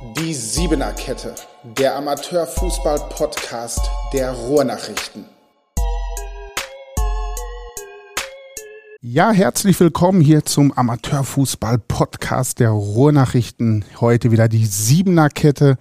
Die Siebener Kette, der Amateurfußball-Podcast der Ruhrnachrichten. Ja, herzlich willkommen hier zum Amateurfußball-Podcast der Ruhrnachrichten. Heute wieder die Siebener Kette.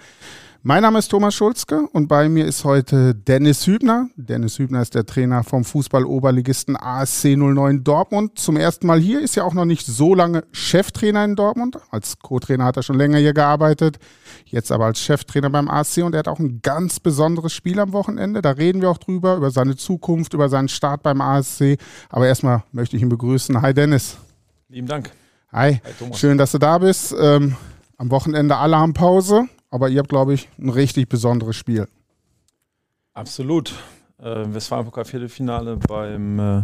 Mein Name ist Thomas Schulzke und bei mir ist heute Dennis Hübner. Dennis Hübner ist der Trainer vom Fußball-Oberligisten ASC 09 Dortmund. Zum ersten Mal hier, ist ja auch noch nicht so lange Cheftrainer in Dortmund. Als Co-Trainer hat er schon länger hier gearbeitet. Jetzt aber als Cheftrainer beim ASC und er hat auch ein ganz besonderes Spiel am Wochenende. Da reden wir auch drüber, über seine Zukunft, über seinen Start beim ASC. Aber erstmal möchte ich ihn begrüßen. Hi Dennis. Lieben Dank. Hi, Hi schön, dass du da bist. Ähm, am Wochenende alle haben Pause. Aber ihr habt, glaube ich, ein richtig besonderes Spiel. Absolut. Äh, Westfalen-Pokal-Viertelfinale beim, äh,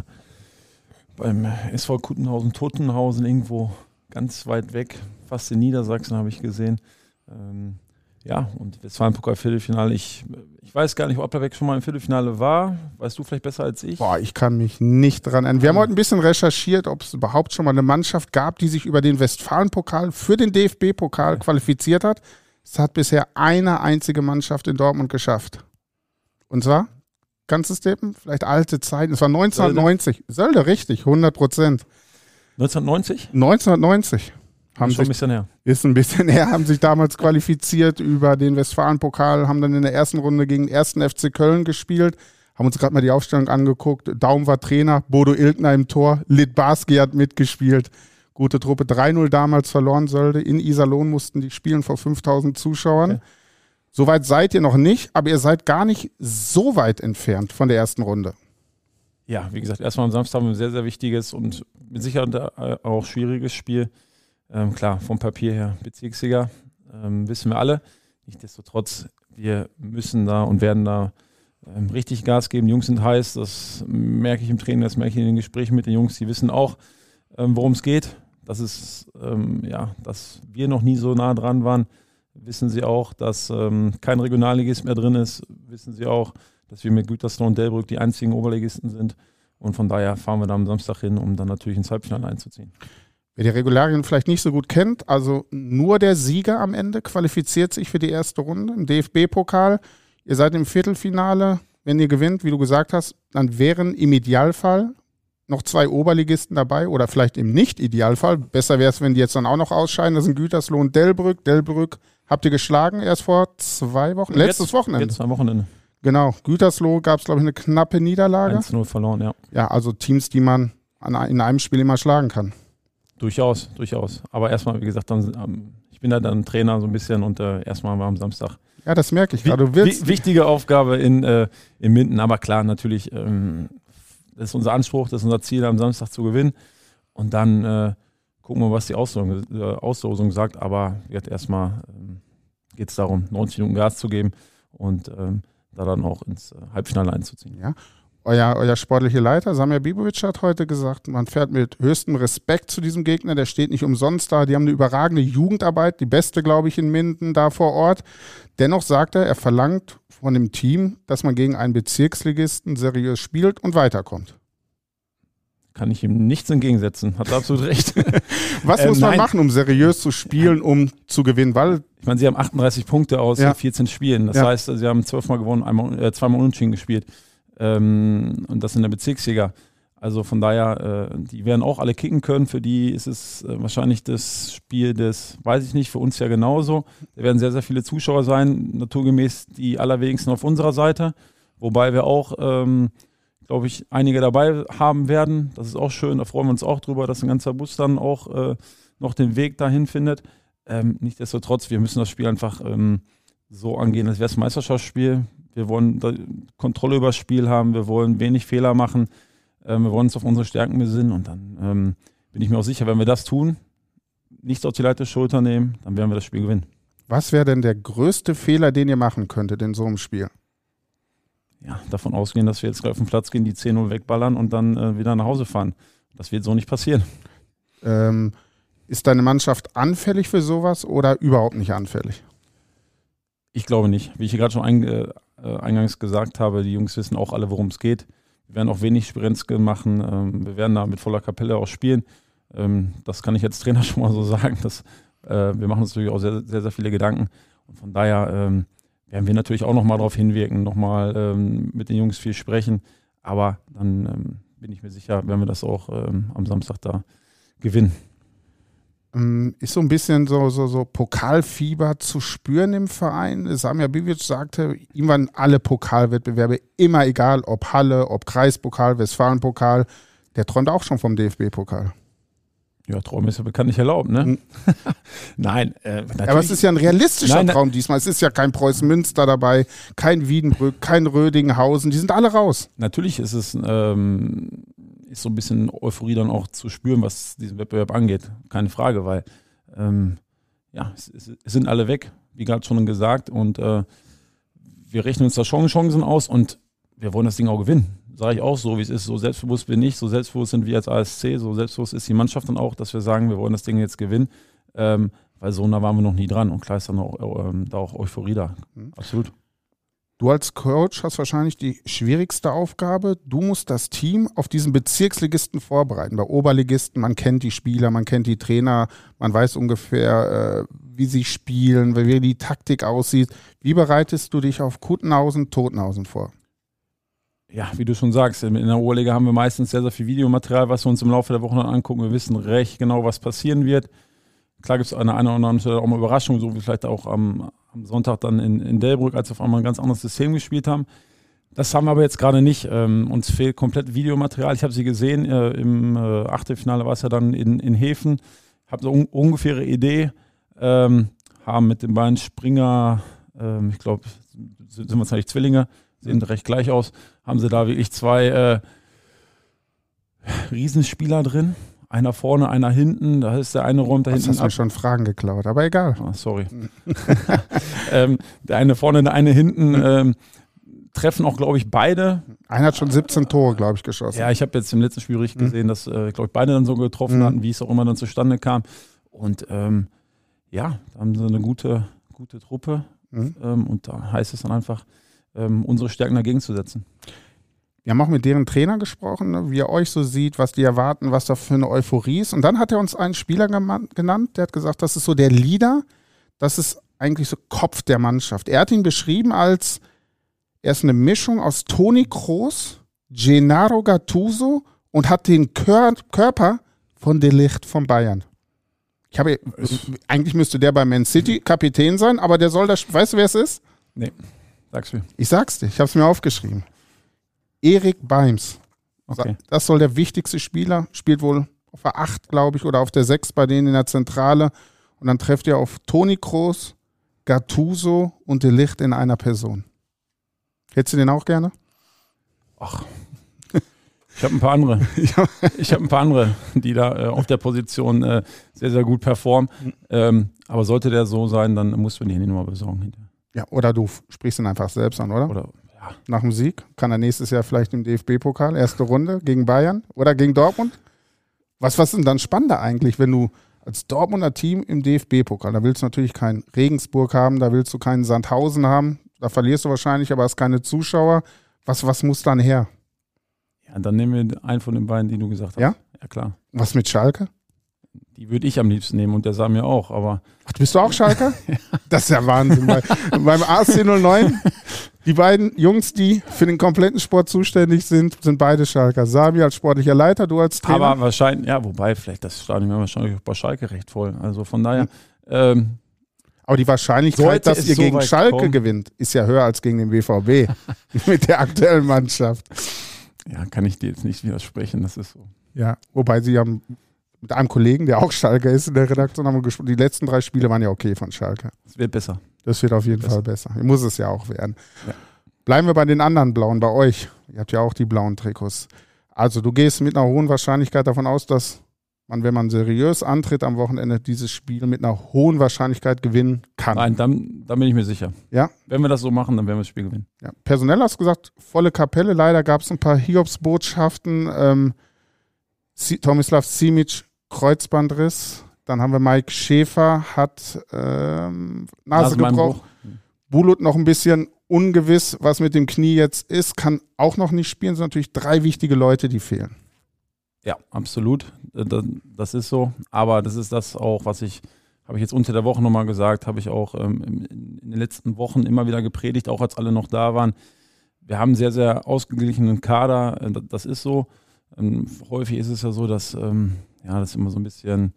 beim SV Kutenhausen-Totenhausen, irgendwo ganz weit weg, fast in Niedersachsen habe ich gesehen. Ähm, ja, und Westfalen-Pokal-Viertelfinale, ich, ich weiß gar nicht, ob Applerbeck schon mal im Viertelfinale war. Weißt du vielleicht besser als ich? Boah, ich kann mich nicht dran erinnern. Wir haben heute ein bisschen recherchiert, ob es überhaupt schon mal eine Mannschaft gab, die sich über den Westfalen-Pokal für den DFB-Pokal qualifiziert hat. Es hat bisher eine einzige Mannschaft in Dortmund geschafft. Und zwar, kannst du es tippen? Vielleicht alte Zeiten. Es war 1990. Sölde, Sölde richtig, 100 Prozent. 1990? 1990. Haben ist schon ein bisschen her. Ist ein bisschen her, haben sich damals qualifiziert über den Westfalen-Pokal, haben dann in der ersten Runde gegen den ersten FC Köln gespielt, haben uns gerade mal die Aufstellung angeguckt. Daum war Trainer, Bodo Ilgner im Tor, Litbarski hat mitgespielt. Gute Truppe. 3-0 damals verloren sollte. In Iserlohn mussten die spielen vor 5000 Zuschauern. Okay. Soweit seid ihr noch nicht, aber ihr seid gar nicht so weit entfernt von der ersten Runde. Ja, wie gesagt, erstmal am Samstag haben wir ein sehr, sehr wichtiges und mit Sicherheit auch schwieriges Spiel. Ähm, klar, vom Papier her Bezirksliga, ähm, wissen wir alle. Nichtsdestotrotz, wir müssen da und werden da ähm, richtig Gas geben. Die Jungs sind heiß, das merke ich im Training, das merke ich in den Gesprächen mit den Jungs. Die wissen auch, ähm, worum es geht. Das ist, ähm, ja, dass wir noch nie so nah dran waren, wissen Sie auch, dass ähm, kein Regionalligist mehr drin ist, wissen Sie auch, dass wir mit Gütersloh und Delbrück die einzigen Oberligisten sind. Und von daher fahren wir da am Samstag hin, um dann natürlich ins Halbfinale einzuziehen. Wer die Regularien vielleicht nicht so gut kennt, also nur der Sieger am Ende qualifiziert sich für die erste Runde im DFB-Pokal. Ihr seid im Viertelfinale. Wenn ihr gewinnt, wie du gesagt hast, dann wären im Idealfall noch zwei Oberligisten dabei oder vielleicht im Nicht-Idealfall. Besser wäre es, wenn die jetzt dann auch noch ausscheiden. Das sind Gütersloh und Delbrück. Delbrück habt ihr geschlagen erst vor zwei Wochen, letztes jetzt, Wochenende. Jetzt am Wochenende. Genau. Gütersloh gab es, glaube ich, eine knappe Niederlage. 1-0 verloren, ja. Ja, also Teams, die man in einem Spiel immer schlagen kann. Durchaus, durchaus. Aber erstmal, wie gesagt, dann, ähm, ich bin da dann Trainer so ein bisschen und äh, erstmal war am Samstag. Ja, das merke ich gerade. Wichtige Aufgabe in, äh, in Minden, aber klar, natürlich ähm, das ist unser Anspruch, das ist unser Ziel, am Samstag zu gewinnen. Und dann äh, gucken wir, was die Auslosung, äh, Auslosung sagt. Aber jetzt erstmal ähm, geht es darum, 90 Minuten Gas zu geben und ähm, da dann auch ins äh, Halbfinale einzuziehen. Ja. Euer, euer sportlicher Leiter, Samir Bibovic, hat heute gesagt, man fährt mit höchstem Respekt zu diesem Gegner. Der steht nicht umsonst da. Die haben eine überragende Jugendarbeit, die beste, glaube ich, in Minden da vor Ort. Dennoch sagt er, er verlangt von dem Team, dass man gegen einen Bezirksligisten seriös spielt und weiterkommt. Kann ich ihm nichts entgegensetzen. Hat absolut recht. Was ähm, muss man nein. machen, um seriös zu spielen, um zu gewinnen? Weil ich meine, sie haben 38 Punkte aus ja. 14 Spielen. Das ja. heißt, sie haben zwölfmal gewonnen, einmal, äh, zweimal unentschieden gespielt. Ähm, und das in der Bezirksliga. Also von daher, äh, die werden auch alle kicken können. Für die ist es äh, wahrscheinlich das Spiel des, weiß ich nicht, für uns ja genauso. Da werden sehr, sehr viele Zuschauer sein, naturgemäß die allerwenigsten auf unserer Seite. Wobei wir auch, ähm, glaube ich, einige dabei haben werden. Das ist auch schön, da freuen wir uns auch drüber, dass ein ganzer Bus dann auch äh, noch den Weg dahin findet. Ähm, nichtsdestotrotz, wir müssen das Spiel einfach ähm, so angehen, als wäre es ein Meisterschaftsspiel. Wir wollen Kontrolle über das Spiel haben, wir wollen wenig Fehler machen. Ähm, wir wollen uns auf unsere Stärken besinnen und dann ähm, bin ich mir auch sicher, wenn wir das tun, nichts auf die Leiter Schulter nehmen, dann werden wir das Spiel gewinnen. Was wäre denn der größte Fehler, den ihr machen könntet in so einem Spiel? Ja, davon ausgehen, dass wir jetzt auf den Platz gehen, die 10-0 wegballern und dann äh, wieder nach Hause fahren. Das wird so nicht passieren. Ähm, ist deine Mannschaft anfällig für sowas oder überhaupt nicht anfällig? Ich glaube nicht. Wie ich gerade schon ein, äh, eingangs gesagt habe, die Jungs wissen auch alle, worum es geht. Wir werden auch wenig Sprenzke machen. Ähm, wir werden da mit voller Kapelle auch spielen. Ähm, das kann ich als Trainer schon mal so sagen. Das Äh, wir machen uns natürlich auch sehr, sehr, sehr viele Gedanken. Und von daher ähm, werden wir natürlich auch nochmal darauf hinwirken, nochmal ähm, mit den Jungs viel sprechen. Aber dann ähm, bin ich mir sicher, werden wir das auch ähm, am Samstag da gewinnen. Ähm, ist so ein bisschen so, so, so Pokalfieber zu spüren im Verein. Samir Bivic sagte, ihm waren alle Pokalwettbewerbe immer egal, ob Halle, ob Kreispokal, Westfalenpokal. Der träumt auch schon vom DFB-Pokal. Ja, Traum ist ja bekanntlich erlaubt, ne? Mhm. Nein, äh, Aber es ist ja ein realistischer Nein, Traum diesmal. Es ist ja kein Preußen-Münster dabei, kein Wiedenbrück, kein Rödinghausen. Die sind alle raus. Natürlich ist es ähm, ist so ein bisschen Euphorie dann auch zu spüren, was diesen Wettbewerb angeht. Keine Frage, weil ähm, ja, es, es, sind alle weg, wie gerade schon gesagt. Und äh, wir rechnen uns da schon Chancen aus und wir wollen das Ding auch gewinnen sage ich auch so, wie es ist. So selbstbewusst bin ich, so selbstbewusst sind wir als ASC, so selbstbewusst ist die Mannschaft dann auch, dass wir sagen, wir wollen das Ding jetzt gewinnen. Ähm, weil so nah waren wir noch nie dran und klar ist dann auch, ähm, da auch Euphorie da. Mhm. Absolut. Du als Coach hast wahrscheinlich die schwierigste Aufgabe. Du musst das Team auf diesen Bezirksligisten vorbereiten. Bei Oberligisten, man kennt die Spieler, man kennt die Trainer, man weiß ungefähr, äh, wie sie spielen, wie die Taktik aussieht. Wie bereitest du dich auf Kuttenhausen, Totenhausen vor? ja, wie du schon sagst, in der Oberliga haben wir meistens sehr, sehr viel Videomaterial, was wir uns im Laufe der Woche dann angucken. Wir wissen recht genau, was passieren wird. Klar gibt es eine, eine oder andere auch mal Überraschung, so wie vielleicht auch am, am Sonntag dann in, in Delbrück, als wir auf einmal ein ganz anderes System gespielt haben. Das haben wir aber jetzt gerade nicht. Ähm, uns fehlt komplett Videomaterial. Ich habe sie gesehen, äh, im äh, Achtelfinale war es ja dann in, in Häfen. Habe so un ungefähre Idee. Ähm, haben mit den beiden Springer, ähm, ich glaube, sind wir eigentlich Zwillinge, sehen recht gleich aus, haben sie da wirklich zwei äh, Riesenspieler drin. Einer vorne, einer hinten. Da ist der eine räumt da hinten. Du hast ab. mir schon Fragen geklaut, aber egal. Oh, sorry. ähm, der eine vorne, der eine hinten. Ähm, treffen auch, glaube ich, beide. Einer hat schon 17 Tore, glaube ich, geschossen. Ja, ich habe jetzt im letzten Spiel richtig mhm. gesehen, dass, äh, glaube ich, beide dann so getroffen mhm. hatten, wie es auch immer dann zustande kam. Und ähm, ja, da haben sie eine gute, gute Truppe. Mhm. Ähm, und da heißt es dann einfach, ähm, unsere Stärken dagegen zu setzen. Wir haben auch mit deren Trainer gesprochen, ne, wie er euch so sieht, was die erwarten, was da für eine Euphorie ist. Und dann hat er uns einen Spieler genannt, der hat gesagt, das ist so der Leader, das ist eigentlich so Kopf der Mannschaft. Er hat ihn beschrieben als, er ist eine Mischung aus Toni Kroos, Gennaro Gattuso und hat den Kör Körper von Delicht von Bayern. Ich habe, eigentlich müsste der bei Man City Kapitän sein, aber der soll das, weißt du, wer es ist? Nee. Sag's mir. Ich sag's dir, ich habe es mir aufgeschrieben. Erik Beims. Okay. Das soll der wichtigste Spieler, spielt wohl auf der 8, glaube ich, oder auf der 6 bei denen in der Zentrale. Und dann trefft ihr auf Toni Kroos, Gattuso und De Licht in einer Person. Hättest du den auch gerne? Ach, ich habe ein paar andere. Ich habe ein paar andere, die da äh, auf der Position äh, sehr, sehr gut performen. Ähm, aber sollte der so sein, dann musst du mir die Nummer besorgen hinterher. Ja, oder du sprichst ihn einfach selbst an, oder? Oder. Nach dem Sieg kann er nächstes Jahr vielleicht im DFB-Pokal, erste Runde gegen Bayern oder gegen Dortmund. Was, was ist denn dann spannender eigentlich, wenn du als Dortmunder Team im DFB-Pokal, da willst du natürlich keinen Regensburg haben, da willst du keinen Sandhausen haben, da verlierst du wahrscheinlich, aber hast keine Zuschauer. Was, was muss dann her? Ja, dann nehmen wir einen von den beiden, die du gesagt hast. Ja? Ja, klar. Was mit Schalke? Die würde ich am liebsten nehmen und der sah mir auch, aber. Ach, bist du auch Schalker? ja. Das ist ja Wahnsinn. Bei, beim AC 09, die beiden Jungs, die für den kompletten Sport zuständig sind, sind beide Schalker. Sami als sportlicher Leiter, du als Trainer. Aber wahrscheinlich, ja, wobei, vielleicht das Stadion wäre wahrscheinlich auch bei Schalke recht voll. Also von daher. Ähm, aber die Wahrscheinlichkeit, dass ihr so gegen Schalke kommen. gewinnt, ist ja höher als gegen den BVB mit der aktuellen Mannschaft. Ja, kann ich dir jetzt nicht widersprechen, das ist so. Ja, wobei sie haben mit einem Kollegen, der auch Schalke ist in der Redaktion, haben wir gesprochen. Die letzten drei Spiele waren ja okay von Schalke. Es wird besser. Das wird auf jeden besser. Fall besser. Muss es ja auch werden. Ja. Bleiben wir bei den anderen Blauen, bei euch. Ihr habt ja auch die blauen Trikots. Also du gehst mit einer hohen Wahrscheinlichkeit davon aus, dass man, wenn man seriös antritt am Wochenende, dieses Spiel mit einer hohen Wahrscheinlichkeit gewinnen kann. Nein, dann, dann bin ich mir sicher. Ja. Wenn wir das so machen, dann werden wir das Spiel gewinnen. Ja. Personell hast du gesagt, volle Kapelle. Leider gab es ein paar Hiobsbotschaften. Ähm, Tomislav Simic Kreuzbandriss. Dann haben wir Mike Schäfer, hat ähm, Nase gebrochen. Bulut noch ein bisschen ungewiss, was mit dem Knie jetzt ist, kann auch noch nicht spielen. Es sind natürlich drei wichtige Leute, die fehlen. Ja, absolut. Das ist so. Aber das ist das auch, was ich, habe ich jetzt unter der Woche nochmal gesagt, habe ich auch ähm, in, in den letzten Wochen immer wieder gepredigt, auch als alle noch da waren. Wir haben einen sehr, sehr ausgeglichenen Kader, äh, das ist so. Ähm, häufig ist es ja so, dass ähm, ja, das immer so ein bisschen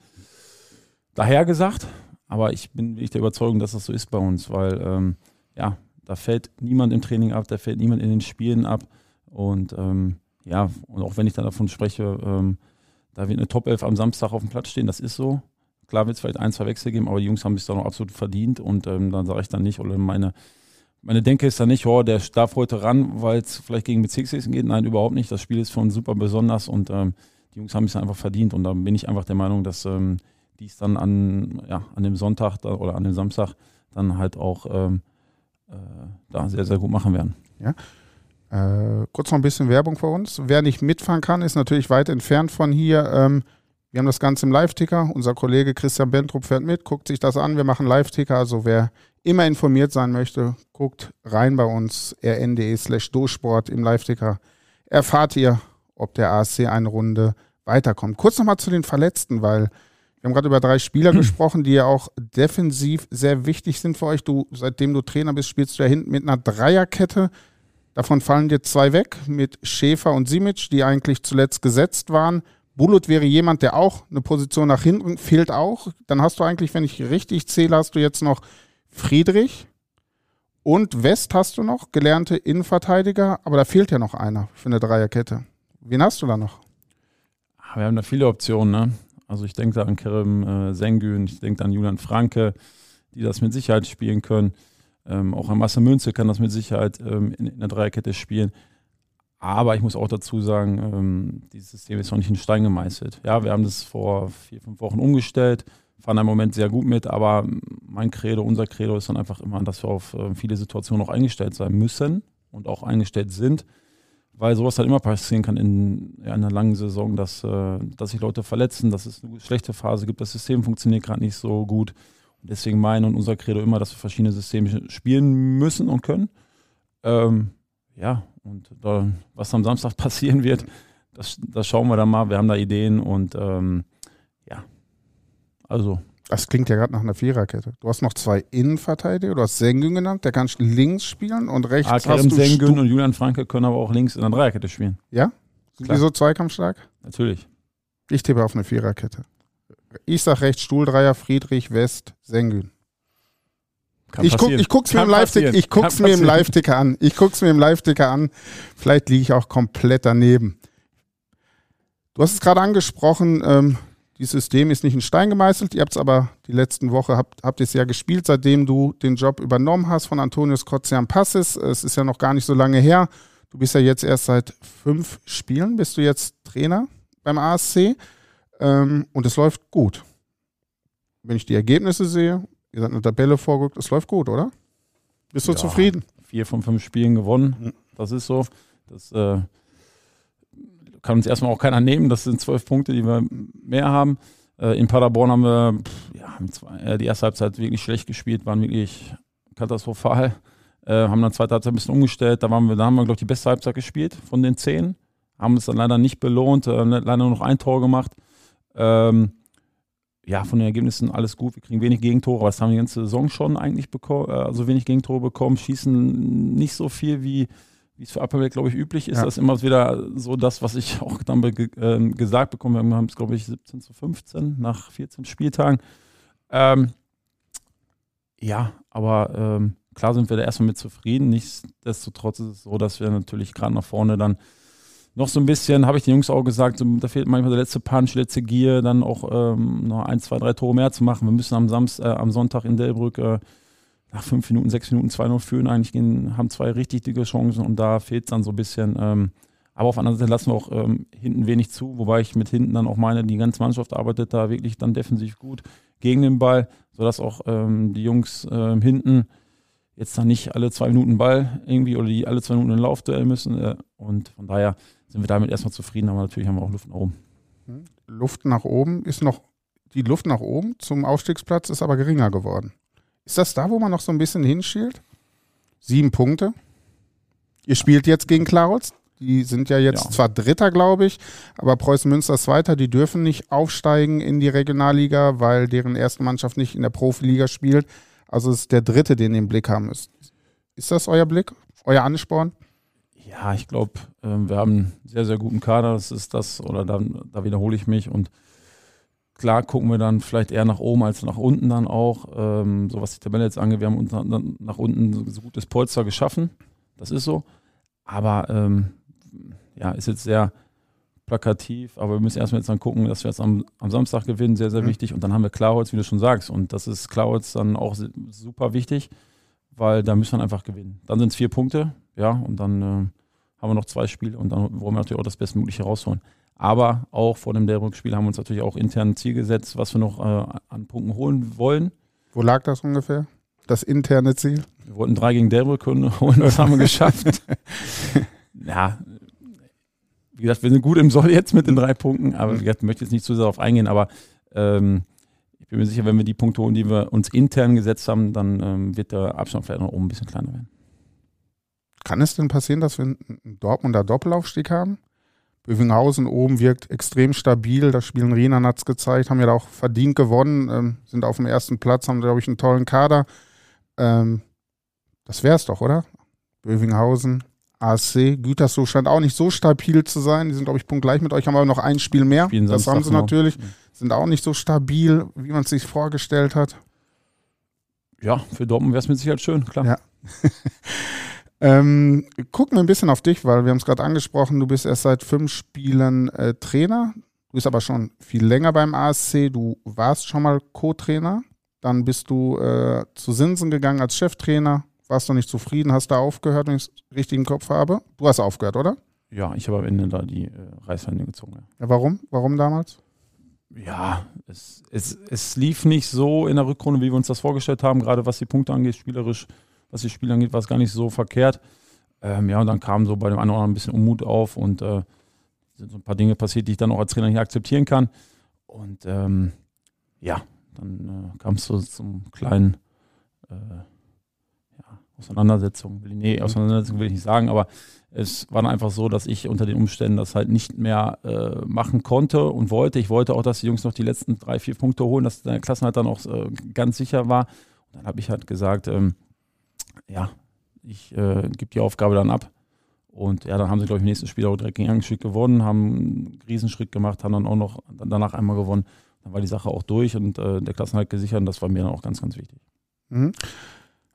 dahergesagt, aber ich bin wirklich der Überzeugung, dass das so ist bei uns, weil ähm, ja, da fällt niemand im Training ab, da fällt niemand in den Spielen ab. Und ähm, ja, und auch wenn ich dann davon spreche, ähm, da wird eine Top 11 am Samstag auf dem Platz stehen, das ist so. Klar wird es vielleicht ein, zwei Wechsel geben, aber die Jungs haben es dann auch absolut verdient und ähm, dann sage ich dann nicht, oder meine, meine Denke ist dann nicht, oh, der darf heute ran, weil es vielleicht gegen Bezirksligisten geht. Nein, überhaupt nicht. Das Spiel ist für uns super besonders und ähm, die Jungs haben es einfach verdient und da bin ich einfach der Meinung, dass ähm, die es dann an, ja, an dem Sonntag da, oder an dem Samstag dann halt auch ähm, äh, da sehr, sehr gut machen werden. Ja. Äh, kurz noch ein bisschen Werbung für uns. Wer nicht mitfahren kann, ist natürlich weit entfernt von hier. Ähm, wir haben das Ganze im Live-Ticker. Unser Kollege Christian Bentrup fährt mit, guckt sich das an. Wir machen Live-Ticker. Also wer immer informiert sein möchte, guckt rein bei uns rn.de slash dosport im Live-Ticker. Erfahrt ihr, ob der ASC eine Runde weiterkommt. Kurz nochmal zu den Verletzten, weil wir haben gerade über drei Spieler gesprochen, die ja auch defensiv sehr wichtig sind für euch. Du, seitdem du Trainer bist, spielst du ja hinten mit einer Dreierkette. Davon fallen dir zwei weg mit Schäfer und Simic, die eigentlich zuletzt gesetzt waren. Bulut wäre jemand, der auch eine Position nach hinten fehlt auch. Dann hast du eigentlich, wenn ich richtig zähle, hast du jetzt noch Friedrich und West hast du noch, gelernte Innenverteidiger, aber da fehlt ja noch einer für eine Dreierkette. Wen hast du da noch? Wir haben da viele Optionen, ne? Also ich denke da an Kerem äh, Sengün, ich denke an Julian Franke, die das mit Sicherheit spielen können. Ähm, auch an Marcel Münze kann das mit Sicherheit ähm, in, in, der Dreierkette spielen. Aber ich muss auch dazu sagen, ähm, dieses System ist noch nicht in Stein gemeißelt. Ja, wir haben das vor vier, fünf Wochen umgestellt, fahren im Moment sehr gut mit, aber mein Credo, unser Credo ist dann einfach immer, dass wir auf äh, viele Situationen auch eingestellt sein müssen und auch eingestellt sind weil sowas halt immer passieren kann in, in einer langen Saison, dass, äh, dass sich Leute verletzen, dass es eine schlechte Phase gibt, das System funktioniert gerade nicht so gut. Und deswegen mein und unser Credo immer, dass wir verschiedene Systeme spielen müssen und können. Ähm, ja, und da, was am Samstag passieren wird, das, das schauen wir dann mal. Wir haben da Ideen und ähm, ja, also das klingt ja gerade nach einer Viererkette. Du hast noch zwei Innenverteidiger, du hast Sengun genannt, der kann links spielen und rechts ah, hast du Sengun und Julian Franke können aber auch links in der Dreierkette spielen. Ja? Sind die so zweikampfstark? Natürlich. Ich tippe auf eine Viererkette. Ich sag rechts Stuhldreier, Friedrich, West, Sengun. ich, guck, ich guck's mir im Live-Ticker ich guck's mir im Live-Ticker an. Ich guck's mir im Live-Ticker an. Vielleicht liege ich auch komplett daneben. Du hast es gerade angesprochen, ähm, dieses System ist nicht in Stein gemeißelt. Ihr habt es aber die letzten Woche, habt, habt ihr es ja gespielt, seitdem du den Job übernommen hast von Antonius Kotzian Passis. Es ist ja noch gar nicht so lange her. Du bist ja jetzt erst seit fünf Spielen, bist du jetzt Trainer beim ASC. Ähm, und es läuft gut. Wenn ich die Ergebnisse sehe, ihr seid eine Tabelle vorgerückt, es läuft gut, oder? Bist du ja, zufrieden? Vier von fünf Spielen gewonnen. Mhm. Das ist so. Das äh, kann uns erstmal auch keiner nehmen. Das sind zwölf Punkte, die wir mehr haben. Äh, in Paderborn haben wir ja, zwei, äh, die erste Halbzeit wirklich schlecht gespielt, waren wirklich katastrophal. Äh, haben dann zweite Halbzeit ein bisschen umgestellt. Da, waren wir, da haben wir, glaube ich, die beste Halbzeit gespielt von den zehn. Haben uns dann leider nicht belohnt, äh, leider nur noch ein Tor gemacht. Ähm, ja, von den Ergebnissen alles gut. Wir kriegen wenig Gegentore, aber das haben wir die ganze Saison schon eigentlich bekommen, also wenig Gegentore bekommen, schießen nicht so viel wie, wie es für Appelberg, glaube ich, üblich ist, ja. das immer wieder so das, was ich auch dann äh, gesagt bekomme. Wir haben es, glaube ich, 17 zu 15 nach 14 Spieltagen. Ähm, ja, aber ähm, klar sind wir da erstmal mit zufrieden. Nichtsdestotrotz ist es so, dass wir natürlich gerade nach vorne dann noch so ein bisschen, habe ich den Jungs auch gesagt, so, da fehlt manchmal der letzte Punch, letzte Gier, dann auch ähm, noch ein, zwei, drei Tore mehr zu machen. Wir müssen am, Samstag, äh, am Sonntag in Delbrück äh, nach fünf Minuten, sechs Minuten 2-0 führen, eigentlich gehen, haben zwei richtig dicke Chancen und da fehlt es dann so ein bisschen. Ähm, aber auf der anderen Seite lassen wir auch ähm, hinten wenig zu, wobei ich mit hinten dann auch meine, die ganze Mannschaft arbeitet da wirklich dann defensiv gut gegen den Ball, sodass auch ähm, die Jungs ähm, hinten jetzt dann nicht alle zwei Minuten Ball irgendwie oder die alle zwei Minuten in Laufduell müssen. Äh, und von daher sind wir damit erstmal zufrieden, aber natürlich haben wir auch Luft nach oben. Hm. Luft nach oben ist noch, die Luft nach oben zum Aufstiegsplatz ist aber geringer geworden. Ist das da, wo man noch so ein bisschen hinschielt? Sieben Punkte. Ihr spielt jetzt gegen Klaros. Die sind ja jetzt ja. zwar Dritter, glaube ich, aber Preußen Münster ist Zweiter. Die dürfen nicht aufsteigen in die Regionalliga, weil deren erste Mannschaft nicht in der Profiliga spielt. Also ist der Dritte, den ihr im Blick haben müsst. Ist das euer Blick, euer Ansporn? Ja, ich glaube, ähm, wir haben einen sehr, sehr guten Kader. Das ist das, oder da, da wiederhole ich mich. Und klar gucken wir dann vielleicht eher nach oben als nach unten dann auch. Ähm, so was die Tabelle jetzt angeht, wir haben uns nach unten so gutes Polster geschaffen. Das ist so. Aber ähm, ja, ist jetzt sehr plakativ, aber wir müssen erstmal jetzt dann gucken, dass wir jetzt am, am Samstag gewinnen, sehr, sehr mhm. wichtig. Und dann haben wir Klarholz, wie du schon sagst. Und das ist Klarholz dann auch super wichtig, weil da müssen wir einfach gewinnen. Dann sind es vier Punkte, ja, und dann äh, haben wir noch zwei Spiele und dann wollen wir natürlich auch das Bestmögliche rausholen. Aber auch vor dem Derbrück-Spiel haben wir uns natürlich auch intern ein Ziel gesetzt, was wir noch äh, an Punkten holen wollen. Wo lag das ungefähr? Das interne Ziel? Wir wollten drei gegen Derbrück holen, das haben wir geschafft. ja, wie gesagt, wir sind gut im Soll jetzt mit den drei Punkten, aber wie gesagt, ich möchte jetzt nicht zu sehr darauf eingehen, aber ähm, ich bin mir sicher, wenn wir die Punkte holen, die wir uns intern gesetzt haben, dann ähm, wird der Abstand vielleicht noch oben ein bisschen kleiner werden. Kann es denn passieren, dass wir einen Dortmunder Doppelaufstieg haben? Bövinghausen oben wirkt extrem stabil. Das Spiel in Rienan hat es gezeigt, haben ja auch verdient gewonnen, ähm, sind auf dem ersten Platz, haben, glaube ich, einen tollen Kader. Ähm, das wäre es doch, oder? Bövinghausen, ASC, Gütersloh scheint auch nicht so stabil zu sein. Die sind, glaube ich, punktgleich mit euch, haben aber noch ein Spiel mehr. Spielen das haben sie natürlich. Sind auch nicht so stabil, wie man es sich vorgestellt hat. Ja, für Dortmund wäre es mit Sicherheit schön, klar. Ja. Ähm, gucken wir ein bisschen auf dich, weil wir haben es gerade angesprochen, du bist erst seit fünf Spielen äh, Trainer. Du bist aber schon viel länger beim ASC. Du warst schon mal Co-Trainer. Dann bist du äh, zu Sinsen gegangen als Cheftrainer. Warst du nicht zufrieden, hast da aufgehört, wenn ich es richtig im Kopf habe. Du hast aufgehört, oder? Ja, ich habe am Ende da die äh, Reißleine gezogen. Ja. Warum? Warum damals? Ja, es, es, es lief nicht so in der Rückrunde, wie wir uns das vorgestellt haben, gerade was die Punkte angeht, spielerisch was die Spiele angeht, war es gar nicht so verkehrt. Ähm, ja, und dann kam so bei dem einen oder anderen ein bisschen Unmut auf und äh, sind so ein paar Dinge passiert, die ich dann auch als Trainer nicht akzeptieren kann. Und ähm, ja, dann äh, kam es so zum kleinen äh, ja, Auseinandersetzung. Nee, Auseinandersetzung will ich nicht sagen, aber es war dann einfach so, dass ich unter den Umständen das halt nicht mehr äh, machen konnte und wollte. Ich wollte auch, dass die Jungs noch die letzten drei, vier Punkte holen, dass der Klassenhalt dann auch äh, ganz sicher war. Und dann habe ich halt gesagt, ähm, ja, ich äh, gebe die Aufgabe dann ab. Und ja, dann haben sie, glaube ich, im nächsten Spiel auch direkt gegen Angststück gewonnen, haben einen Riesenschritt gemacht, haben dann auch noch danach einmal gewonnen. Dann war die Sache auch durch und äh, der Klassenhalt gesichert und das war mir dann auch ganz, ganz wichtig. Mhm.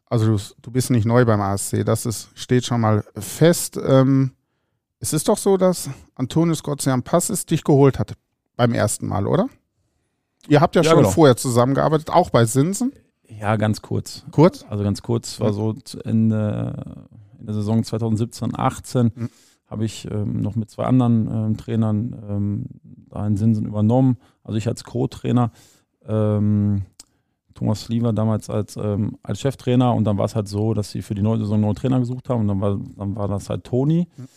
Also du, du, bist nicht neu beim ASC, das ist, steht schon mal fest. Ähm, es ist doch so, dass Antonius Gottsian Passes dich geholt hat beim ersten Mal, oder? Ihr habt ja, ja schon genau. vorher zusammengearbeitet, auch bei Sinsen. Ja, ganz kurz. Kurz? Also ganz kurz, war so Ende in der Saison 2017, 18 mhm. habe ich ähm, noch mit zwei anderen ähm, Trainern ähm, da in Sinsen übernommen. Also ich als Co-Trainer, ähm, Thomas Lieber damals als, ähm, als Cheftrainer und dann war es halt so, dass sie für die neue Saison einen neuen Trainer gesucht haben und dann war, dann war das halt Toni. Mhm.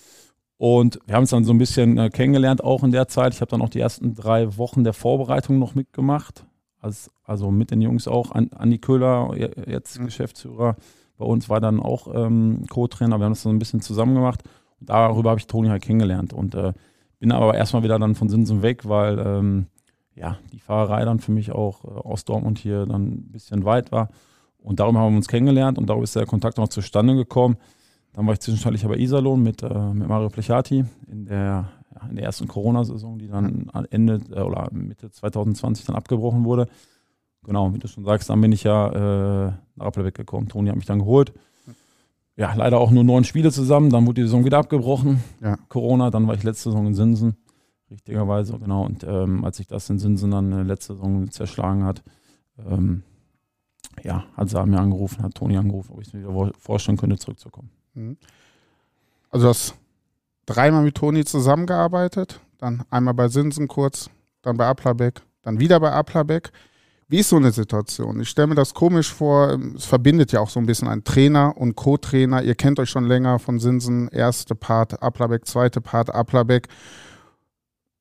Und wir haben es dann so ein bisschen äh, kennengelernt, auch in der Zeit. Ich habe dann auch die ersten drei Wochen der Vorbereitung noch mitgemacht als, also mit den Jungs auch. Andi Köhler, jetzt mhm. Geschäftsführer, bei uns war dann auch ähm, Co-Trainer. Wir haben das so ein bisschen zusammen gemacht. Und darüber habe ich Toni halt kennengelernt. Und äh, bin aber erstmal wieder dann von Sinsen weg, weil ähm, ja, die Fahrerei dann für mich auch äh, aus Dortmund hier dann ein bisschen weit war. Und darüber haben wir uns kennengelernt und darüber ist der Kontakt noch zustande gekommen. Dann war ich zwischenzeitlich bei Iserlohn mit, äh, mit Mario Plechati in der in der ersten Corona-Saison, die dann Ende äh, oder Mitte 2020 dann abgebrochen wurde. Genau, wie du schon sagst, dann bin ich ja äh, nach Appelbeck gekommen. Toni hat mich dann geholt. Ja, leider auch nur neun Spiele zusammen. Dann wurde die Saison wieder abgebrochen. Ja. Corona, dann war ich letzte Saison in Sinsen. Richtigerweise, genau. Und ähm, als sich das in Sinsen dann äh, letzte Saison zerschlagen hat, ähm, ja, hat sie mir angerufen, hat Toni angerufen, ob ich es mir wieder vorstellen könnte, zurückzukommen. Mhm. Also das dreimal mit Toni zusammengearbeitet, dann einmal bei Sinsen kurz, dann bei Aplabeck, dann wieder bei Aplabeck. Wie ist so eine Situation? Ich stelle mir das komisch vor, es verbindet ja auch so ein bisschen einen Trainer und Co-Trainer. Ihr kennt euch schon länger von Sinsen, erste Part Aplabeck, zweite Part Aplabeck.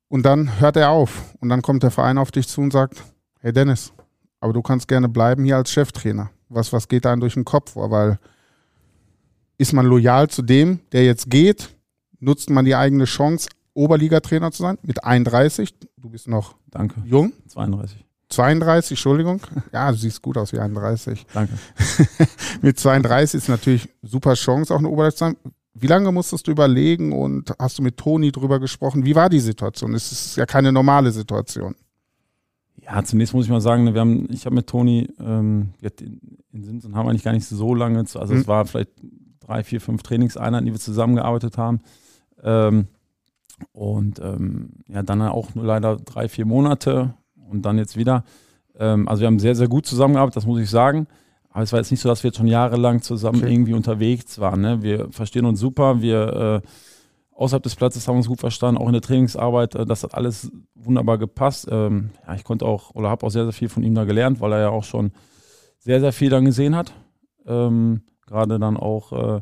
Und dann hört er auf und dann kommt der Verein auf dich zu und sagt, hey Dennis, aber du kannst gerne bleiben hier als Cheftrainer. Was, was geht da durch den Kopf vor? Weil ist man loyal zu dem, der jetzt geht, nutzt man die eigene Chance, Oberligatrainer zu sein mit 31. Du bist noch Danke. jung. 32. 32, Entschuldigung. Ja, du siehst gut aus wie 31. Danke. mit 32 ist natürlich super Chance, auch eine Oberliga zu sein. Wie lange musstest du überlegen und hast du mit Toni drüber gesprochen? Wie war die Situation? Es ist ja keine normale Situation. Ja, zunächst muss ich mal sagen, wir haben, ich habe mit Toni, ähm, in Simson haben wir eigentlich gar nicht so lange, also mhm. es war vielleicht drei, vier, fünf Trainingseinheiten, die wir zusammengearbeitet haben. Ähm, und ähm, ja, dann auch nur leider drei, vier Monate und dann jetzt wieder. Ähm, also wir haben sehr, sehr gut zusammengearbeitet, das muss ich sagen. Aber es war jetzt nicht so, dass wir jetzt schon jahrelang zusammen okay. irgendwie unterwegs waren. Ne? Wir verstehen uns super, wir äh, außerhalb des Platzes haben uns gut verstanden, auch in der Trainingsarbeit, äh, das hat alles wunderbar gepasst. Ähm, ja, ich konnte auch oder habe auch sehr, sehr viel von ihm da gelernt, weil er ja auch schon sehr, sehr viel dann gesehen hat. Ähm, Gerade dann auch äh,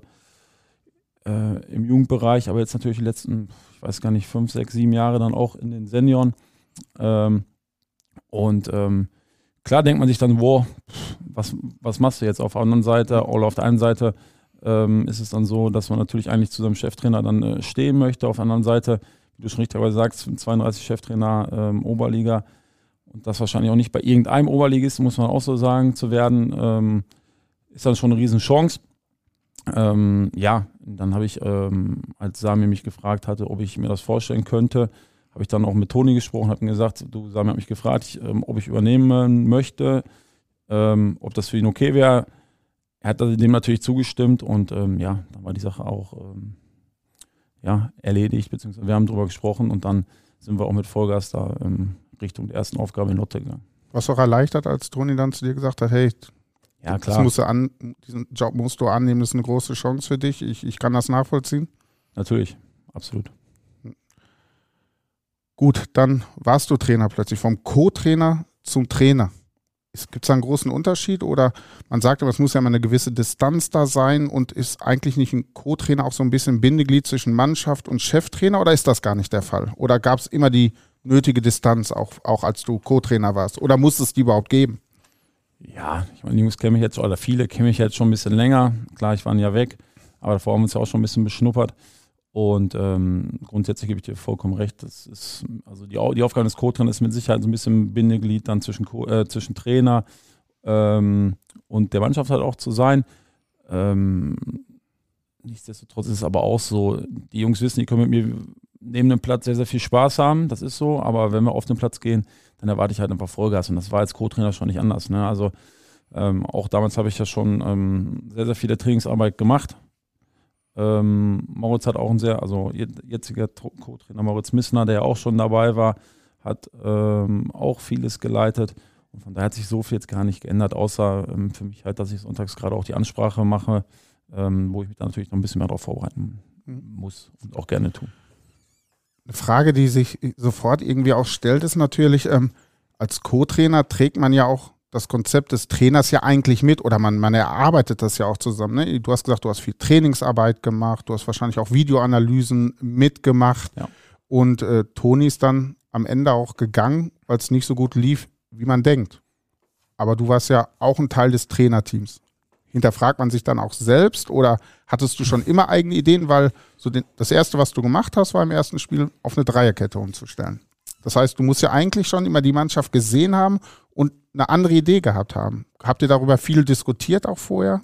äh, im Jugendbereich, aber jetzt natürlich die letzten, ich weiß gar nicht, fünf, sechs, sieben Jahre dann auch in den Senioren. Ähm, und ähm, klar denkt man sich dann, wow, was, was machst du jetzt auf der anderen Seite? Oder auf der einen Seite ähm, ist es dann so, dass man natürlich eigentlich zu seinem Cheftrainer dann äh, stehen möchte. Auf der anderen Seite, wie du schon richtigerweise sagst, 32 Cheftrainer ähm, Oberliga und das wahrscheinlich auch nicht bei irgendeinem Oberligist, muss man auch so sagen, zu werden, ähm, ist dann schon eine Riesenchance. Ähm, ja, dann habe ich, ähm, als Sami mich gefragt hatte, ob ich mir das vorstellen könnte, habe ich dann auch mit Toni gesprochen, habe ihm gesagt, du, Sami hat mich gefragt, ich, ähm, ob ich übernehmen möchte, ähm, ob das für ihn okay wäre. Er hat dem natürlich zugestimmt und ähm, ja, dann war die Sache auch ähm, ja, erledigt, beziehungsweise wir haben darüber gesprochen und dann sind wir auch mit Vollgas da ähm, Richtung der ersten Aufgabe in Lotte gegangen. Was auch erleichtert, als Toni dann zu dir gesagt hat, hey, ja, klar. Das musst du an, diesen Job musst du annehmen, das ist eine große Chance für dich. Ich, ich kann das nachvollziehen. Natürlich, absolut. Gut, dann warst du Trainer plötzlich, vom Co-Trainer zum Trainer. Gibt es da einen großen Unterschied oder man sagt aber, es muss ja immer eine gewisse Distanz da sein und ist eigentlich nicht ein Co-Trainer auch so ein bisschen Bindeglied zwischen Mannschaft und Cheftrainer oder ist das gar nicht der Fall? Oder gab es immer die nötige Distanz, auch, auch als du Co-Trainer warst? Oder muss es die überhaupt geben? Ja, ich meine, die Jungs kennen mich jetzt, oder viele kennen mich jetzt schon ein bisschen länger. Klar, ich war ja weg, aber davor haben wir uns ja auch schon ein bisschen beschnuppert. Und ähm, grundsätzlich gebe ich dir vollkommen recht. Das ist, also die, die Aufgabe des Co-Trainers ist mit Sicherheit so ein bisschen Bindeglied dann zwischen, äh, zwischen Trainer ähm, und der Mannschaft halt auch zu sein. Ähm, nichtsdestotrotz ist es aber auch so, die Jungs wissen, die können mit mir neben dem Platz sehr, sehr viel Spaß haben. Das ist so. Aber wenn wir auf den Platz gehen, dann erwarte ich halt einfach Vollgas. Und das war als Co-Trainer schon nicht anders. Ne? Also ähm, auch damals habe ich ja schon ähm, sehr, sehr viele Trainingsarbeit gemacht. Ähm, Moritz hat auch ein sehr, also jetziger Co-Trainer Moritz Missner, der ja auch schon dabei war, hat ähm, auch vieles geleitet. Und von daher hat sich so viel jetzt gar nicht geändert, außer ähm, für mich halt, dass ich sonntags gerade auch die Ansprache mache, ähm, wo ich mich dann natürlich noch ein bisschen mehr darauf vorbereiten mhm. muss und auch gerne tue. Eine Frage, die sich sofort irgendwie auch stellt, ist natürlich, ähm, als Co-Trainer trägt man ja auch das Konzept des Trainers ja eigentlich mit oder man, man erarbeitet das ja auch zusammen. Ne? Du hast gesagt, du hast viel Trainingsarbeit gemacht, du hast wahrscheinlich auch Videoanalysen mitgemacht ja. und äh, Toni ist dann am Ende auch gegangen, weil es nicht so gut lief, wie man denkt. Aber du warst ja auch ein Teil des Trainerteams. Hinterfragt man sich dann auch selbst oder hattest du schon immer eigene Ideen, weil so den, das erste, was du gemacht hast, war im ersten Spiel auf eine Dreierkette umzustellen. Das heißt, du musst ja eigentlich schon immer die Mannschaft gesehen haben und eine andere Idee gehabt haben. Habt ihr darüber viel diskutiert auch vorher?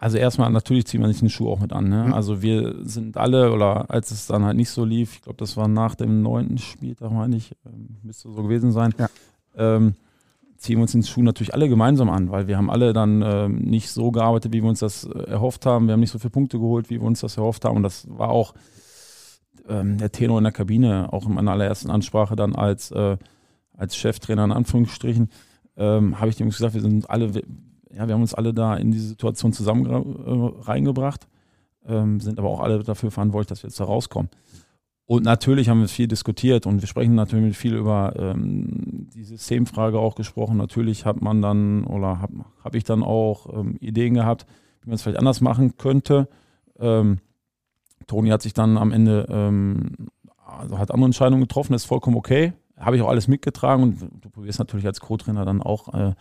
Also erstmal natürlich zieht man sich den Schuh auch mit an. Ne? Mhm. Also wir sind alle, oder als es dann halt nicht so lief, ich glaube, das war nach dem neunten Spieltag, meine ich, ähm, müsste so gewesen sein, ja. ähm, ziehen wir uns den Schuh natürlich alle gemeinsam an, weil wir haben alle dann ähm, nicht so gearbeitet, wie wir uns das äh, erhofft haben. Wir haben nicht so viele Punkte geholt, wie wir uns das erhofft haben. Und das war auch ähm, der Tenor in der Kabine, auch in meiner allerersten Ansprache dann als äh, als Cheftrainer in Anführungsstrichen, ähm, habe ich dem gesagt, wir sind alle, ja, wir haben uns alle da in diese Situation zusammen äh, reingebracht, ähm, sind aber auch alle dafür verantwortlich, dass wir jetzt da rauskommen. Und natürlich haben wir viel diskutiert und wir sprechen natürlich viel über ähm, die Systemfrage auch gesprochen. Natürlich hat man dann oder habe hab ich dann auch ähm, Ideen gehabt, wie man es vielleicht anders machen könnte. Ähm, Toni hat sich dann am Ende ähm, also hat andere Entscheidungen getroffen, das ist vollkommen okay habe ich auch alles mitgetragen und du probierst natürlich als Co-Trainer dann auch, äh,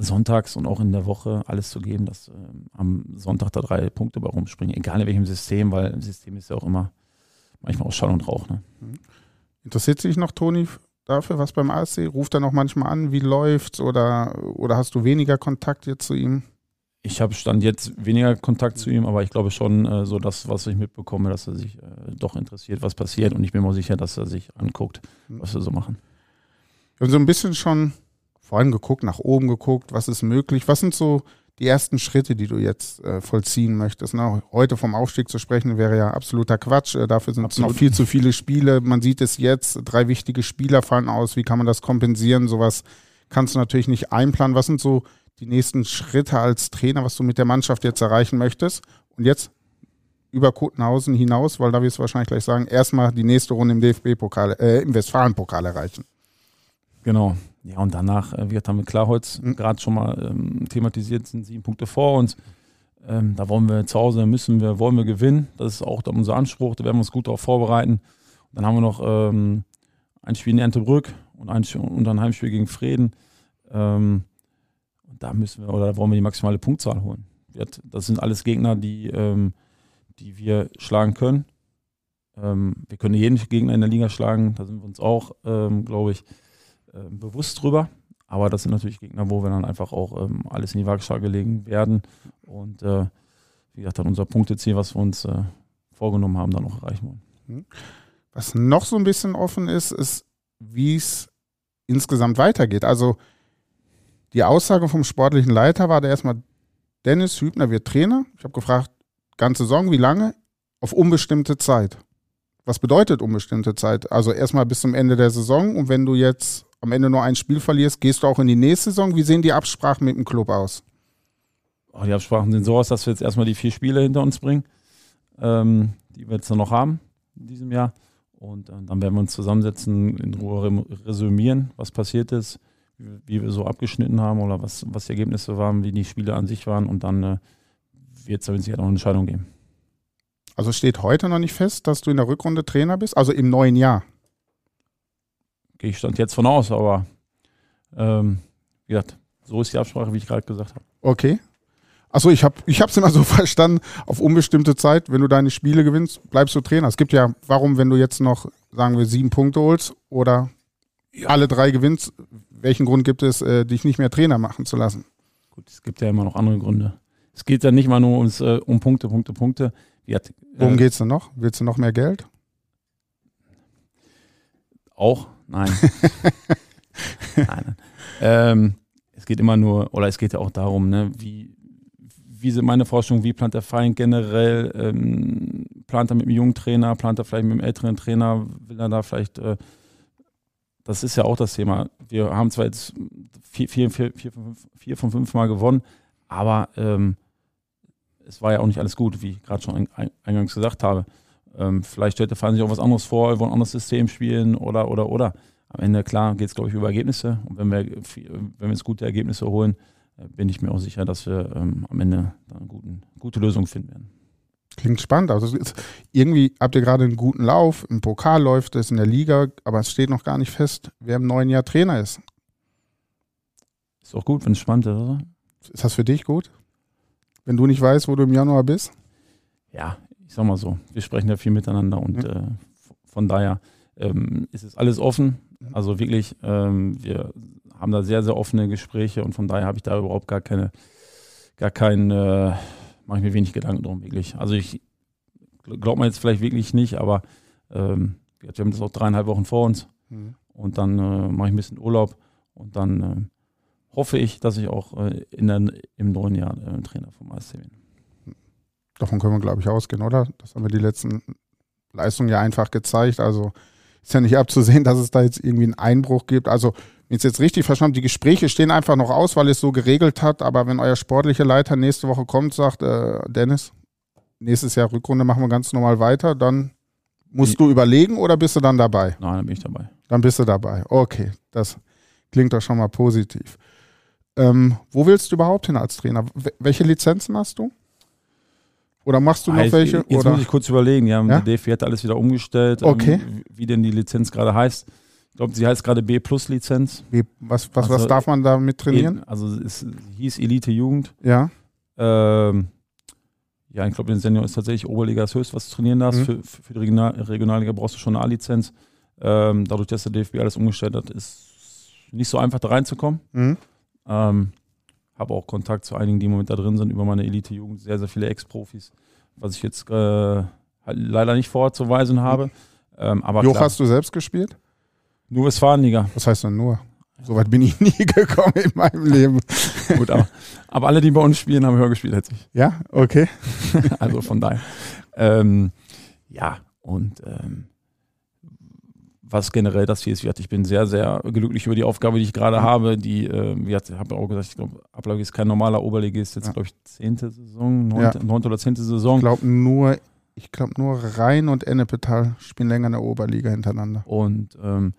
sonntags und auch in der Woche alles zu geben, dass äh, am Sonntag da drei Punkte bei rumspringen, egal in welchem System, weil System ist ja auch immer manchmal auch Schall und Rauch. Ne? Mhm. Interessiert sich noch Toni dafür, was beim ASC? Ruft er noch manchmal an, wie läuft's oder, oder hast du weniger Kontakt jetzt zu ihm? Ich habe stand jetzt weniger Kontakt zu ihm, aber ich glaube schon äh, so das, was ich mitbekomme, dass er sich äh, doch interessiert, was passiert und ich bin mir sicher, dass er sich anguckt, mhm. was wir so machen. Wir haben so ein bisschen schon vorhin geguckt, nach oben geguckt, was ist möglich, was sind so die ersten Schritte, die du jetzt äh, vollziehen möchtest. Ne? Heute vom Aufstieg zu sprechen, wäre ja absoluter Quatsch. Äh, dafür sind es noch viel zu viele Spiele. Man sieht es jetzt, drei wichtige Spieler fallen aus. Wie kann man das kompensieren? Sowas kannst du natürlich nicht einplanen. Was sind so die nächsten Schritte als Trainer, was du mit der Mannschaft jetzt erreichen möchtest? Und jetzt über Kotenhausen hinaus, weil da wirst du wahrscheinlich gleich sagen, erstmal die nächste Runde im DFB-Pokal, äh, im Westfalen-Pokal erreichen. Genau. Ja, und danach, äh, wir haben mit Klarholz mhm. gerade schon mal ähm, thematisiert, sind sieben Punkte vor uns. Ähm, da wollen wir zu Hause, müssen wir, wollen wir gewinnen. Das ist auch unser Anspruch, da werden wir uns gut darauf vorbereiten. Dann haben wir noch ähm, ein Spiel in Erntebrück und ein, und ein Heimspiel gegen Frieden. Ähm, und da müssen wir, oder wollen wir die maximale Punktzahl holen. Das sind alles Gegner, die, ähm, die wir schlagen können. Ähm, wir können jeden Gegner in der Liga schlagen, da sind wir uns auch, glaube ich, bewusst drüber. Aber das sind natürlich Gegner, wo wir dann einfach auch ähm, alles in die Waagschale legen werden. Und äh, wie gesagt, dann unser Punkteziel, was wir uns äh, vorgenommen haben, dann auch erreichen wollen. Mhm. Was noch so ein bisschen offen ist, ist, wie es insgesamt weitergeht. Also die Aussage vom sportlichen Leiter war da erstmal, Dennis Hübner wird Trainer. Ich habe gefragt, ganze Saison, wie lange? Auf unbestimmte Zeit. Was bedeutet unbestimmte Zeit? Also erstmal bis zum Ende der Saison und wenn du jetzt am Ende nur ein Spiel verlierst, gehst du auch in die nächste Saison. Wie sehen die Absprachen mit dem Club aus? Oh, die Absprachen sind so aus, dass wir jetzt erstmal die vier Spiele hinter uns bringen, ähm, die wir jetzt noch haben in diesem Jahr. Und äh, dann werden wir uns zusammensetzen, in Ruhe resümieren, was passiert ist, wie, wie, wir so abgeschnitten haben oder was, was die Ergebnisse waren, wie die Spiele an sich waren. Und dann äh, wird es da Sicherheit noch eine Entscheidung geben. Also steht heute noch nicht fest, dass du in der Rückrunde Trainer bist, also im neuen Jahr? Gehe ich stand jetzt von aus, aber ähm, wie gesagt, so ist die Absprache, wie ich gerade gesagt habe. Okay. Achso, ich habe es immer so verstanden, auf unbestimmte Zeit, wenn du deine Spiele gewinnst, bleibst du Trainer. Es gibt ja, warum, wenn du jetzt noch, sagen wir, sieben Punkte holst oder ja. alle drei gewinnst, welchen Grund gibt es, äh, dich nicht mehr Trainer machen zu lassen? Gut, es gibt ja immer noch andere Gründe. Es geht ja nicht mal nur ums, äh, um Punkte, Punkte, Punkte. Hat, äh, Worum geht es denn noch? Willst du noch mehr Geld? Auch, Nein. nein. Ähm, es geht immer nur, oder es geht ja auch darum, ne, wie, wie sind meine Forschungen, wie plant der Verein generell, ähm, plant er mit einem jungen Trainer, plant er vielleicht mit einem älteren Trainer, will er da vielleicht, äh, das ist ja auch das Thema. Wir haben zwar jetzt vier, vier, vier, vier, fünf, vier von fünf Mal gewonnen, aber ähm, es war ja auch nicht alles gut, wie ich gerade schon eingangs gesagt habe. Ähm, vielleicht stellt der Verein sich auch was anderes vor, wollen ein anderes System spielen oder, oder, oder. Am Ende, klar, geht es, glaube ich, über Ergebnisse. Und wenn wir, wenn wir jetzt gute Ergebnisse holen, äh, bin ich mir auch sicher, dass wir ähm, am Ende eine guten, gute Lösung finden werden. Klingt spannend. Also irgendwie habt ihr gerade einen guten Lauf. Im Pokal läuft es in der Liga, aber es steht noch gar nicht fest, wer im neuen Jahr Trainer ist. Ist auch gut, wenn es spannend ist, oder? Ist das für dich gut? Wenn du nicht weißt, wo du im Januar bist? Ja, sag mal so, wir sprechen ja viel miteinander und mhm. äh, von daher ähm, ist es alles offen. Also wirklich, ähm, wir haben da sehr, sehr offene Gespräche und von daher habe ich da überhaupt gar keine, gar keinen, äh, mache ich mir wenig Gedanken drum, wirklich. Also ich glaube mir jetzt vielleicht wirklich nicht, aber ähm, wir haben das auch dreieinhalb Wochen vor uns mhm. und dann äh, mache ich ein bisschen Urlaub und dann äh, hoffe ich, dass ich auch äh, in der, im neuen Jahr äh, Trainer vom ASC bin. Davon können wir, glaube ich, ausgehen, oder? Das haben wir die letzten Leistungen ja einfach gezeigt. Also ist ja nicht abzusehen, dass es da jetzt irgendwie einen Einbruch gibt. Also, wenn ich es jetzt richtig verstanden die Gespräche stehen einfach noch aus, weil es so geregelt hat. Aber wenn euer sportlicher Leiter nächste Woche kommt, sagt, äh, Dennis, nächstes Jahr Rückrunde machen wir ganz normal weiter, dann musst ich, du überlegen oder bist du dann dabei? Nein, dann bin ich dabei. Dann bist du dabei. Okay, das klingt doch schon mal positiv. Ähm, wo willst du überhaupt hin als Trainer? Welche Lizenzen hast du? Oder machst du noch heißt, welche? Jetzt oder? muss ich kurz überlegen. Ja, ja? Der DFB hat alles wieder umgestellt, ähm, okay. ähm, wie denn die Lizenz gerade heißt. glaube, sie heißt gerade B-Plus-Lizenz. Was, was, also, was darf man da mit trainieren? Also es hieß Elite Jugend. Ja. Ähm, ja, ich glaube, in Senior ist tatsächlich Oberliga das höchste, was du trainieren darfst. Mhm. Für, für die Regional Regionalliga brauchst du schon eine A-Lizenz. Ähm, dadurch, dass der DFB alles umgestellt hat, ist nicht so einfach da reinzukommen. Mhm. Ähm, habe auch Kontakt zu einigen, die im Moment da drin sind, über meine Elite-Jugend. Sehr, sehr viele Ex-Profis, was ich jetzt äh, halt leider nicht vorzuweisen habe. Ähm, aber Joch hast du selbst gespielt? Nur Westfalenliga. Was heißt denn nur? Soweit bin ich nie gekommen in meinem Leben. Gut, aber, aber, alle, die bei uns spielen, haben höher gespielt als ich. Ja, okay. also von daher. Ähm, ja, und ähm, was generell das hier ist, ich bin sehr, sehr glücklich über die Aufgabe, die ich gerade mhm. habe. Die, äh, wie ich habe auch gesagt, ich glaube, Ablage ist kein normaler Oberligist, jetzt ja. glaube ich zehnte Saison, neunte, ja. neunte oder zehnte Saison. Ich glaube nur, ich glaube nur Rhein und Ennepetal spielen länger in der Oberliga hintereinander. Und ähm,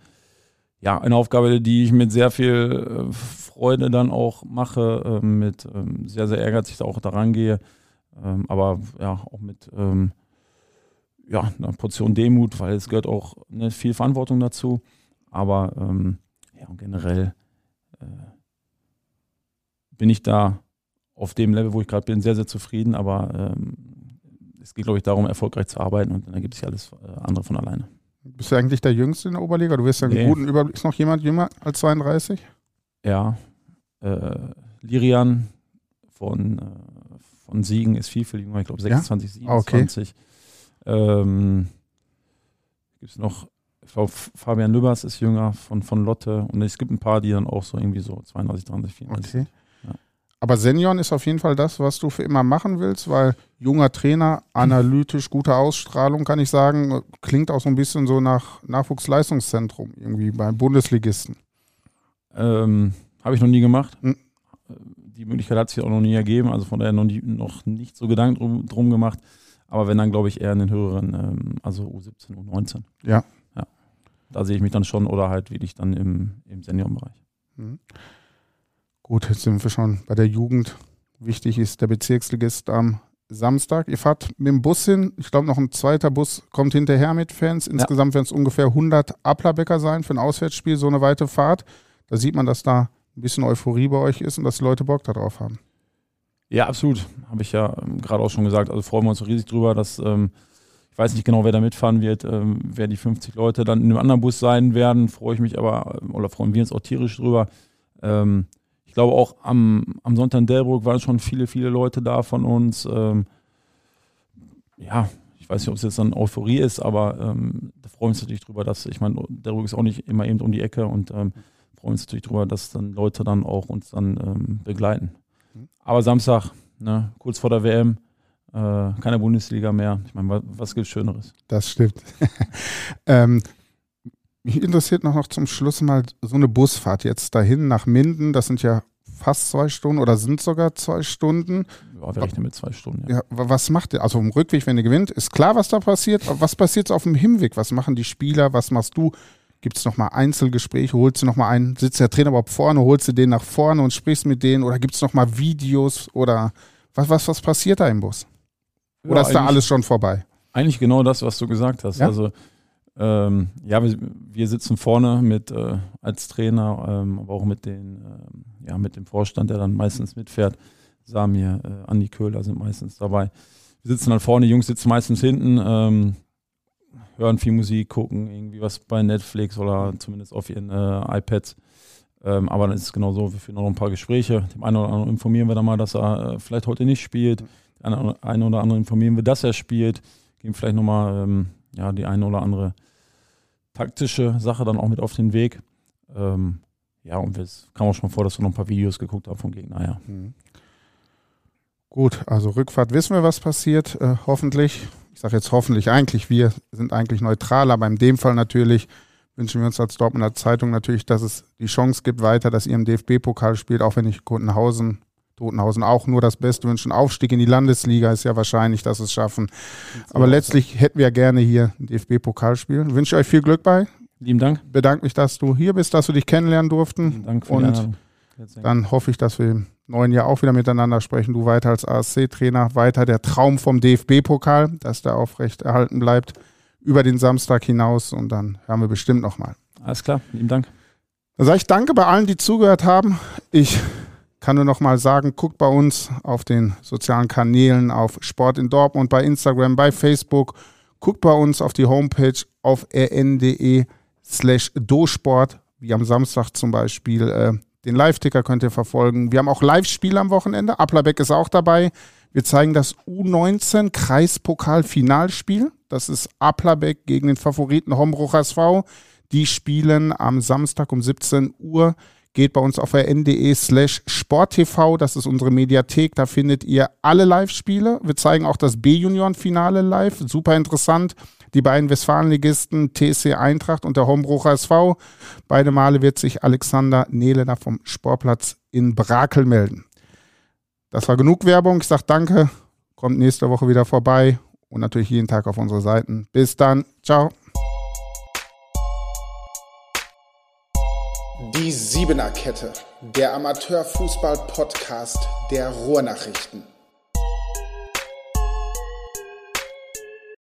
ja, eine Aufgabe, die ich mit sehr viel äh, Freude dann auch mache, äh, mit ähm, sehr, sehr ehrgeizig da auch daran gehe, ähm, aber ja, auch mit ähm, ja, einer Portion Demut, weil es gehört auch ne, viel Verantwortung dazu, aber ähm, ja, generell äh, bin ich da auf dem Level, wo ich gerade bin, sehr, sehr zufrieden, aber ähm, es geht, glaube ich, darum, erfolgreich zu arbeiten und dann ergibt sich alles äh, andere von alleine. Bist du eigentlich der Jüngste in der Oberliga? Du wirst ja einen nee. guten Überblick. Ist noch jemand jünger als 32? Ja. Äh, Lirian von, äh, von Siegen ist viel, viel jünger. Ich glaube 26, ja? 27. Ah, okay. Ähm, Gibt es noch, ich glaube, Fabian Lübbers ist jünger von, von Lotte. Und es gibt ein paar, die dann auch so irgendwie so 32, 33, 34 okay. Aber Senioren ist auf jeden Fall das, was du für immer machen willst, weil junger Trainer, analytisch, gute Ausstrahlung, kann ich sagen, klingt auch so ein bisschen so nach Nachwuchsleistungszentrum irgendwie bei Bundesligisten. Ähm, Habe ich noch nie gemacht. Hm. Die Möglichkeit hat sich auch noch nie ergeben, also von daher noch, nie, noch nicht so Gedanken drum, drum, gemacht. Aber wenn dann, glaube ich, eher in den höheren, ähm, also U17, U19. Ja. ja. Da sehe ich mich dann schon oder halt wirklich dann im, im Seniorenbereich. Mhm. Gut, jetzt sind wir schon bei der Jugend. Wichtig ist der Bezirksligist am Samstag. Ihr fahrt mit dem Bus hin. Ich glaube, noch ein zweiter Bus kommt hinterher mit Fans. Insgesamt ja. werden es ungefähr 100 Applerbäcker sein für ein Auswärtsspiel, so eine weite Fahrt. Da sieht man, dass da ein bisschen Euphorie bei euch ist und dass die Leute Bock darauf haben. Ja, absolut. Habe ich ja ähm, gerade auch schon gesagt. Also freuen wir uns riesig drüber, dass ähm, ich weiß nicht genau, wer da mitfahren wird, ähm, wer die 50 Leute dann in einem anderen Bus sein werden. Freue ich mich aber, ähm, oder freuen wir uns auch tierisch drüber. Ähm, ich glaube auch am, am Sonntag in Delbrück waren schon viele, viele Leute da von uns. Ähm, ja, ich weiß nicht, ob es jetzt dann Euphorie ist, aber ähm, da freuen wir uns natürlich drüber, dass, ich meine, Delbrück ist auch nicht immer eben um die Ecke und ähm, freuen uns natürlich drüber, dass dann Leute dann auch uns dann ähm, begleiten. Aber Samstag, ne, kurz vor der WM, äh, keine Bundesliga mehr. Ich meine, was, was gibt Schöneres? Das stimmt. ähm, mich interessiert noch, noch zum Schluss mal so eine Busfahrt jetzt dahin nach Minden. Das sind ja fast zwei Stunden oder sind sogar zwei Stunden. Ja, wir rechnen mit zwei Stunden. Ja. ja was macht ihr? Also im Rückweg, wenn ihr gewinnt, ist klar, was da passiert. Aber was passiert auf dem Hinweg? Was machen die Spieler? Was machst du? Gibt es nochmal Einzelgespräche? Holst du nochmal einen? Sitzt der Trainer überhaupt vorne? Holst du den nach vorne und sprichst mit denen? Oder gibt es nochmal Videos? Oder was, was, was passiert da im Bus? Oder ja, ist da alles schon vorbei? Eigentlich genau das, was du gesagt hast. Ja? Also ähm, ja, wir, wir, sitzen vorne mit äh, als Trainer, ähm, aber auch mit den, ähm, ja, mit dem Vorstand, der dann meistens mitfährt. Samir, äh, Andi Köhler sind meistens dabei. Wir sitzen dann vorne, die Jungs sitzen meistens hinten, ähm, hören viel Musik, gucken irgendwie was bei Netflix oder zumindest auf ihren äh, iPads. Ähm, aber dann ist es genau so, wir führen noch ein paar Gespräche. Dem einen oder anderen informieren wir dann mal, dass er äh, vielleicht heute nicht spielt. Den einen oder anderen informieren wir, dass er spielt. Geben vielleicht nochmal ähm, ja, die eine oder andere taktische Sache dann auch mit auf den Weg. Ähm, ja, und es kam auch schon vor, dass wir noch ein paar Videos geguckt haben vom Gegner, ja. Mhm. Gut, also Rückfahrt wissen wir, was passiert, äh, hoffentlich. Ich sage jetzt hoffentlich eigentlich, wir sind eigentlich neutral, aber in dem Fall natürlich wünschen wir uns als Dortmunder Zeitung natürlich, dass es die Chance gibt weiter, dass ihr im DFB-Pokal spielt, auch wenn ich Kundenhausen Totenhausen auch nur das Beste wünschen. Aufstieg in die Landesliga ist ja wahrscheinlich, dass es schaffen. Aber letztlich hätten wir gerne hier ein DFB-Pokalspiel. Ich wünsche euch viel Glück bei. Lieben Dank. Bedanke mich, dass du hier bist, dass wir dich kennenlernen durften. Lieben Dank für Und dann hoffe ich, dass wir neuen Jahr auch wieder miteinander sprechen. Du weiter als ASC-Trainer, weiter der Traum vom DFB-Pokal, dass der aufrecht erhalten bleibt über den Samstag hinaus und dann hören wir bestimmt nochmal. Alles klar, lieben Dank. Dann sage ich danke bei allen, die zugehört haben. Ich kann nur noch mal sagen, guckt bei uns auf den sozialen Kanälen, auf Sport in Dortmund, bei Instagram, bei Facebook. Guckt bei uns auf die Homepage auf rn.de slash dosport, wie am Samstag zum Beispiel. Den Live-Ticker könnt ihr verfolgen. Wir haben auch Live-Spiele am Wochenende. Applerbeck ist auch dabei. Wir zeigen das U19 Kreispokal-Finalspiel. Das ist Applerbeck gegen den Favoriten Hombruch SV. Die spielen am Samstag um 17 Uhr Geht bei uns auf rn.de slash sporttv, das ist unsere Mediathek, da findet ihr alle Live-Spiele. Wir zeigen auch das B-Junioren-Finale live, super interessant. Die beiden Westfalenligisten TSC Eintracht und der Hombrucher SV. Beide Male wird sich Alexander Nehlener vom Sportplatz in Brakel melden. Das war genug Werbung. Ich sage danke. Kommt nächste Woche wieder vorbei und natürlich jeden Tag auf unsere Seiten. Bis dann. Ciao. Die Siebener Kette, der Amateurfußball-Podcast der Ruhrnachrichten.